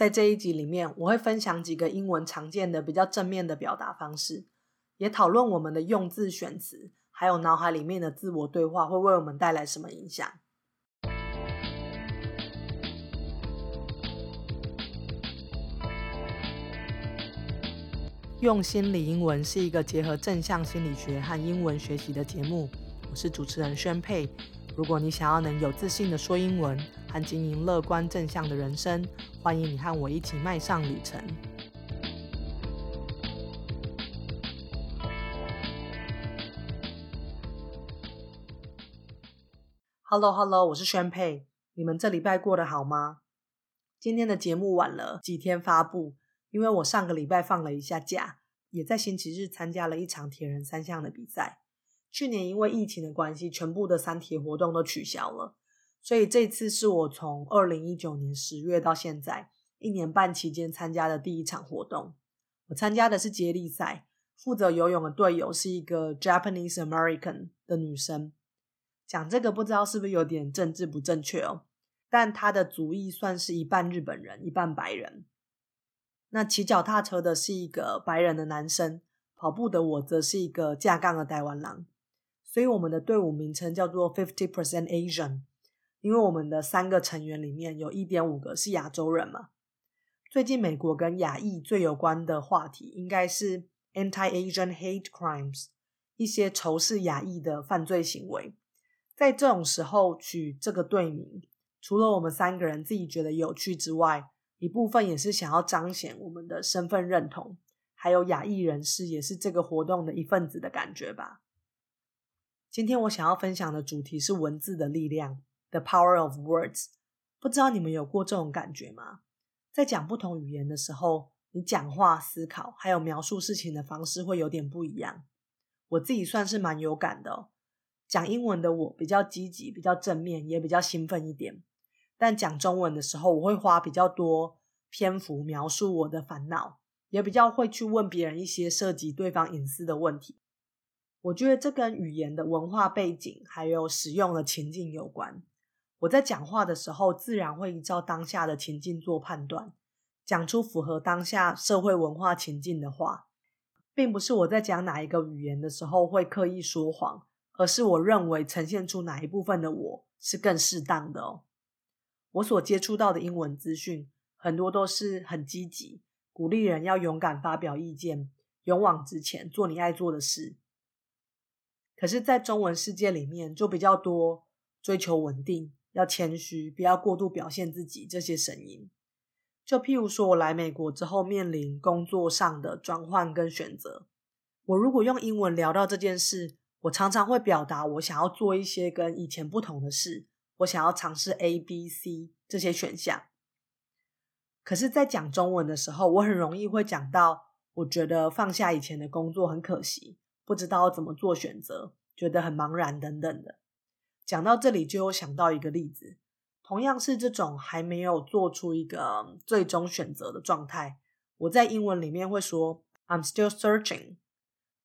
在这一集里面，我会分享几个英文常见的比较正面的表达方式，也讨论我们的用字选词，还有脑海里面的自我对话会为我们带来什么影响。用心理英文是一个结合正向心理学和英文学习的节目，我是主持人宣佩。如果你想要能有自信的说英文和经营乐观正向的人生，欢迎你和我一起迈上旅程。Hello Hello，我是宣佩。你们这礼拜过得好吗？今天的节目晚了几天发布。因为我上个礼拜放了一下假，也在星期日参加了一场铁人三项的比赛。去年因为疫情的关系，全部的三铁活动都取消了，所以这次是我从二零一九年十月到现在一年半期间参加的第一场活动。我参加的是接力赛，负责游泳的队友是一个 Japanese American 的女生。讲这个不知道是不是有点政治不正确哦，但她的族裔算是一半日本人，一半白人。那骑脚踏车的是一个白人的男生，跑步的我则是一个架杠的台湾狼，所以我们的队伍名称叫做 Fifty Percent Asian，因为我们的三个成员里面有一点五个是亚洲人嘛。最近美国跟亚裔最有关的话题应该是 Anti-Asian Hate Crimes，一些仇视亚裔的犯罪行为。在这种时候取这个队名，除了我们三个人自己觉得有趣之外，一部分也是想要彰显我们的身份认同，还有亚裔人士也是这个活动的一份子的感觉吧。今天我想要分享的主题是文字的力量，The Power of Words。不知道你们有过这种感觉吗？在讲不同语言的时候，你讲话、思考还有描述事情的方式会有点不一样。我自己算是蛮有感的。讲英文的我比较积极、比较正面，也比较兴奋一点。但讲中文的时候，我会花比较多篇幅描述我的烦恼，也比较会去问别人一些涉及对方隐私的问题。我觉得这跟语言的文化背景还有使用的情境有关。我在讲话的时候，自然会依照当下的情境做判断，讲出符合当下社会文化情境的话，并不是我在讲哪一个语言的时候会刻意说谎，而是我认为呈现出哪一部分的我是更适当的。我所接触到的英文资讯，很多都是很积极，鼓励人要勇敢发表意见，勇往直前，做你爱做的事。可是，在中文世界里面，就比较多追求稳定，要谦虚，不要过度表现自己这些声音。就譬如说，我来美国之后，面临工作上的转换跟选择，我如果用英文聊到这件事，我常常会表达我想要做一些跟以前不同的事。我想要尝试 A、B、C 这些选项，可是，在讲中文的时候，我很容易会讲到，我觉得放下以前的工作很可惜，不知道怎么做选择，觉得很茫然等等的。讲到这里，就有想到一个例子，同样是这种还没有做出一个最终选择的状态，我在英文里面会说 "I'm still searching"，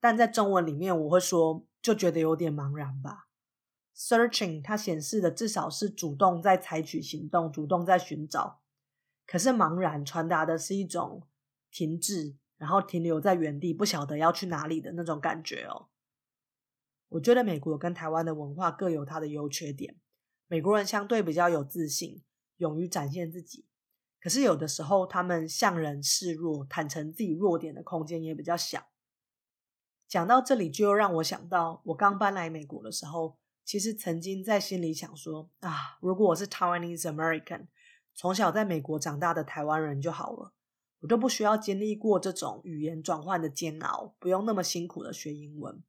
但在中文里面我会说就觉得有点茫然吧。Searching，它显示的至少是主动在采取行动，主动在寻找。可是茫然传达的是一种停滞，然后停留在原地，不晓得要去哪里的那种感觉哦。我觉得美国跟台湾的文化各有它的优缺点。美国人相对比较有自信，勇于展现自己。可是有的时候，他们向人示弱，坦诚自己弱点的空间也比较小。讲到这里，就让我想到我刚搬来美国的时候。其实曾经在心里想说啊，如果我是 Taiwanese American，从小在美国长大的台湾人就好了，我都不需要经历过这种语言转换的煎熬，不用那么辛苦的学英文。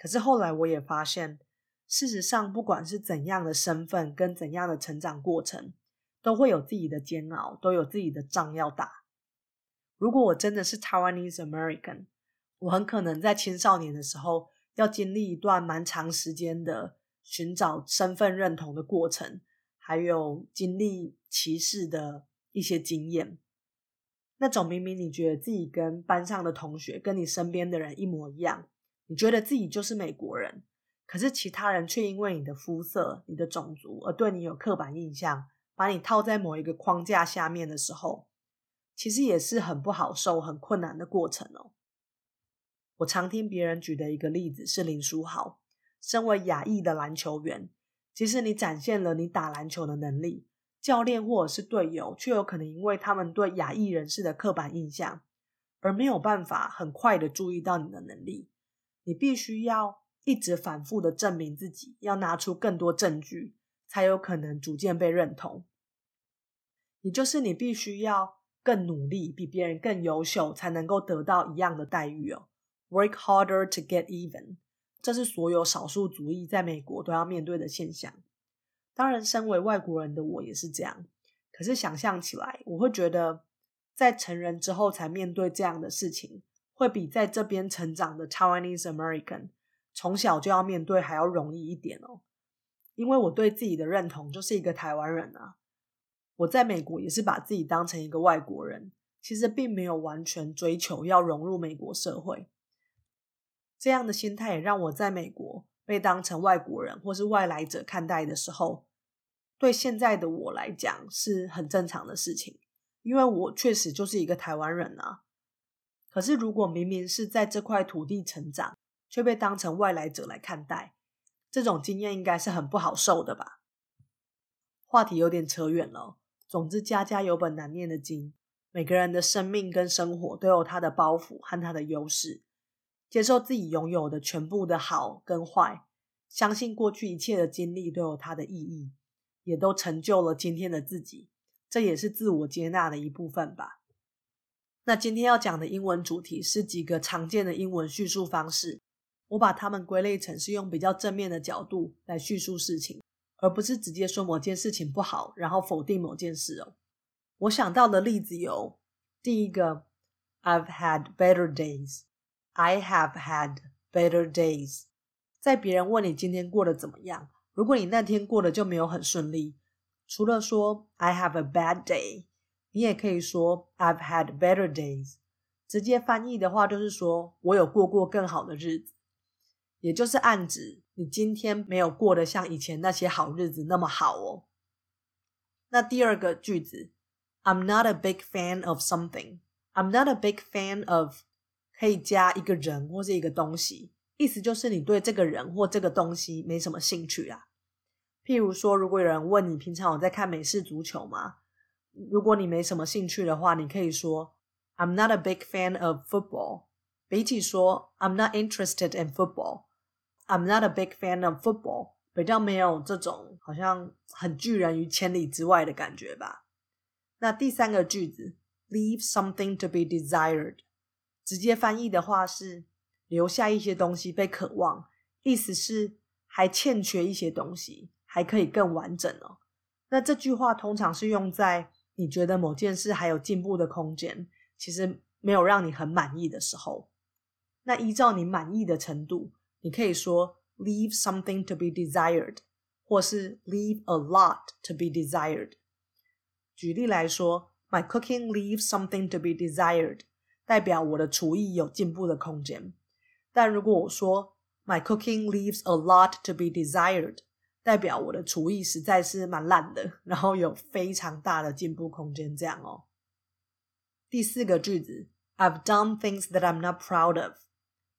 可是后来我也发现，事实上不管是怎样的身份跟怎样的成长过程，都会有自己的煎熬，都有自己的仗要打。如果我真的是 Taiwanese American，我很可能在青少年的时候。要经历一段蛮长时间的寻找身份认同的过程，还有经历歧视的一些经验。那种明明你觉得自己跟班上的同学、跟你身边的人一模一样，你觉得自己就是美国人，可是其他人却因为你的肤色、你的种族而对你有刻板印象，把你套在某一个框架下面的时候，其实也是很不好受、很困难的过程哦。我常听别人举的一个例子是林书豪，身为亚裔的篮球员，即使你展现了你打篮球的能力，教练或者是队友却有可能因为他们对亚裔人士的刻板印象，而没有办法很快的注意到你的能力。你必须要一直反复的证明自己，要拿出更多证据，才有可能逐渐被认同。也就是你必须要更努力，比别人更优秀，才能够得到一样的待遇哦。Work harder to get even，这是所有少数族裔在美国都要面对的现象。当然，身为外国人的我也是这样。可是想象起来，我会觉得在成人之后才面对这样的事情，会比在这边成长的 Taiwanese American 从小就要面对还要容易一点哦。因为我对自己的认同就是一个台湾人啊。我在美国也是把自己当成一个外国人，其实并没有完全追求要融入美国社会。这样的心态也让我在美国被当成外国人或是外来者看待的时候，对现在的我来讲是很正常的事情，因为我确实就是一个台湾人啊。可是如果明明是在这块土地成长，却被当成外来者来看待，这种经验应该是很不好受的吧？话题有点扯远了。总之，家家有本难念的经，每个人的生命跟生活都有他的包袱和他的优势。接受自己拥有的全部的好跟坏，相信过去一切的经历都有它的意义，也都成就了今天的自己。这也是自我接纳的一部分吧。那今天要讲的英文主题是几个常见的英文叙述方式，我把它们归类成是用比较正面的角度来叙述事情，而不是直接说某件事情不好，然后否定某件事哦。我想到的例子有第一个，I've had better days。I have had better days。在别人问你今天过得怎么样，如果你那天过得就没有很顺利，除了说 I have a bad day，你也可以说 I've had better days。直接翻译的话就是说我有过过更好的日子，也就是暗指你今天没有过得像以前那些好日子那么好哦。那第二个句子，I'm not a big fan of something。I'm not a big fan of 可以加一个人或是一个东西，意思就是你对这个人或这个东西没什么兴趣啊。譬如说，如果有人问你平常有在看美式足球吗？如果你没什么兴趣的话，你可以说 I'm not a big fan of football。比起说 I'm not interested in football，I'm not a big fan of football 比较没有这种好像很拒人于千里之外的感觉吧。那第三个句子，leave something to be desired。直接翻译的话是留下一些东西被渴望，意思是还欠缺一些东西，还可以更完整哦。那这句话通常是用在你觉得某件事还有进步的空间，其实没有让你很满意的时候。那依照你满意的程度，你可以说 leave something to be desired，或是 leave a lot to be desired。举例来说，My cooking leaves something to be desired。代表我的厨艺有进步的空间，但如果我说 My cooking leaves a lot to be desired， 代表我的厨艺实在是蛮烂的，然后有非常大的进步空间。这样哦。第四个句子，I've done things that I'm not proud of，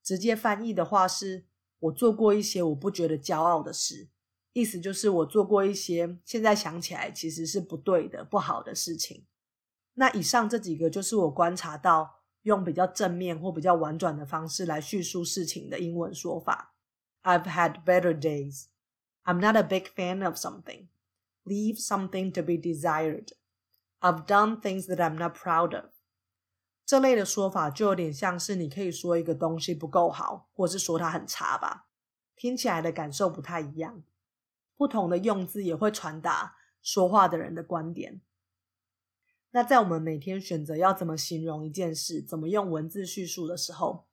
直接翻译的话是我做过一些我不觉得骄傲的事，意思就是我做过一些现在想起来其实是不对的、不好的事情。那以上这几个就是我观察到。用比较正面或比较婉转的方式来叙述事情的英文说法。I've had better days. I'm not a big fan of something. Leave something to be desired. I've done things that I'm not proud of. 这类的说法就有点像是你可以说一个东西不够好，或是说它很差吧，听起来的感受不太一样。不同的用字也会传达说话的人的观点。那在我们每天选择要怎么形容一件事，怎么用文字叙述的时候，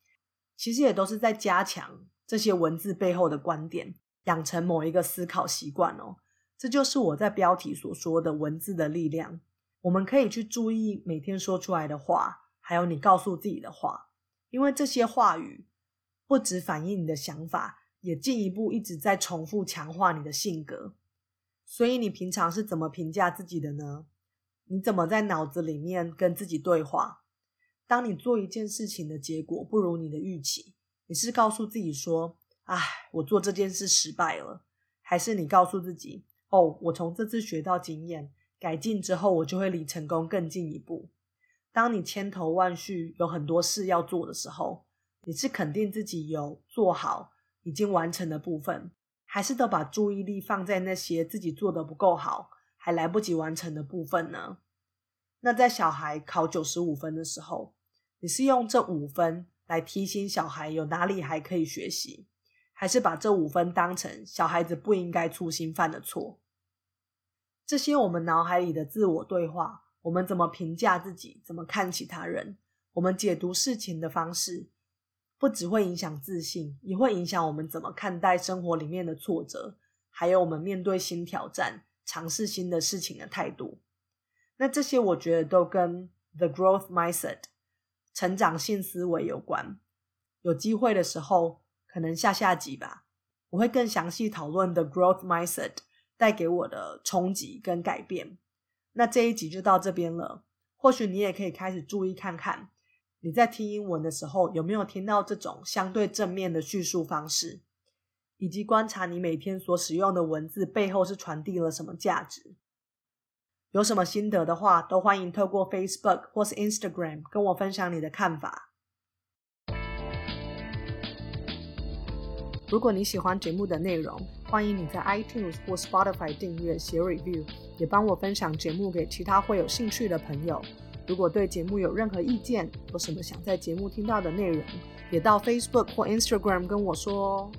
其实也都是在加强这些文字背后的观点，养成某一个思考习惯哦。这就是我在标题所说的文字的力量。我们可以去注意每天说出来的话，还有你告诉自己的话，因为这些话语不只反映你的想法，也进一步一直在重复强化你的性格。所以你平常是怎么评价自己的呢？你怎么在脑子里面跟自己对话？当你做一件事情的结果不如你的预期，你是告诉自己说：“唉，我做这件事失败了。”还是你告诉自己：“哦，我从这次学到经验，改进之后，我就会离成功更进一步。”当你千头万绪有很多事要做的时候，你是肯定自己有做好已经完成的部分，还是都把注意力放在那些自己做的不够好？还来不及完成的部分呢？那在小孩考九十五分的时候，你是用这五分来提醒小孩有哪里还可以学习，还是把这五分当成小孩子不应该粗心犯的错？这些我们脑海里的自我对话，我们怎么评价自己，怎么看其他人，我们解读事情的方式，不只会影响自信，也会影响我们怎么看待生活里面的挫折，还有我们面对新挑战。尝试新的事情的态度，那这些我觉得都跟 the growth mindset 成长性思维有关。有机会的时候，可能下下集吧，我会更详细讨论 the growth mindset 带给我的冲击跟改变。那这一集就到这边了。或许你也可以开始注意看看，你在听英文的时候有没有听到这种相对正面的叙述方式。以及观察你每天所使用的文字背后是传递了什么价值。有什么心得的话，都欢迎透过 Facebook 或是 Instagram 跟我分享你的看法。如果你喜欢节目的内容，欢迎你在 iTunes 或 Spotify 订阅、写 review，也帮我分享节目给其他会有兴趣的朋友。如果对节目有任何意见，有什么想在节目听到的内容，也到 Facebook 或 Instagram 跟我说哦。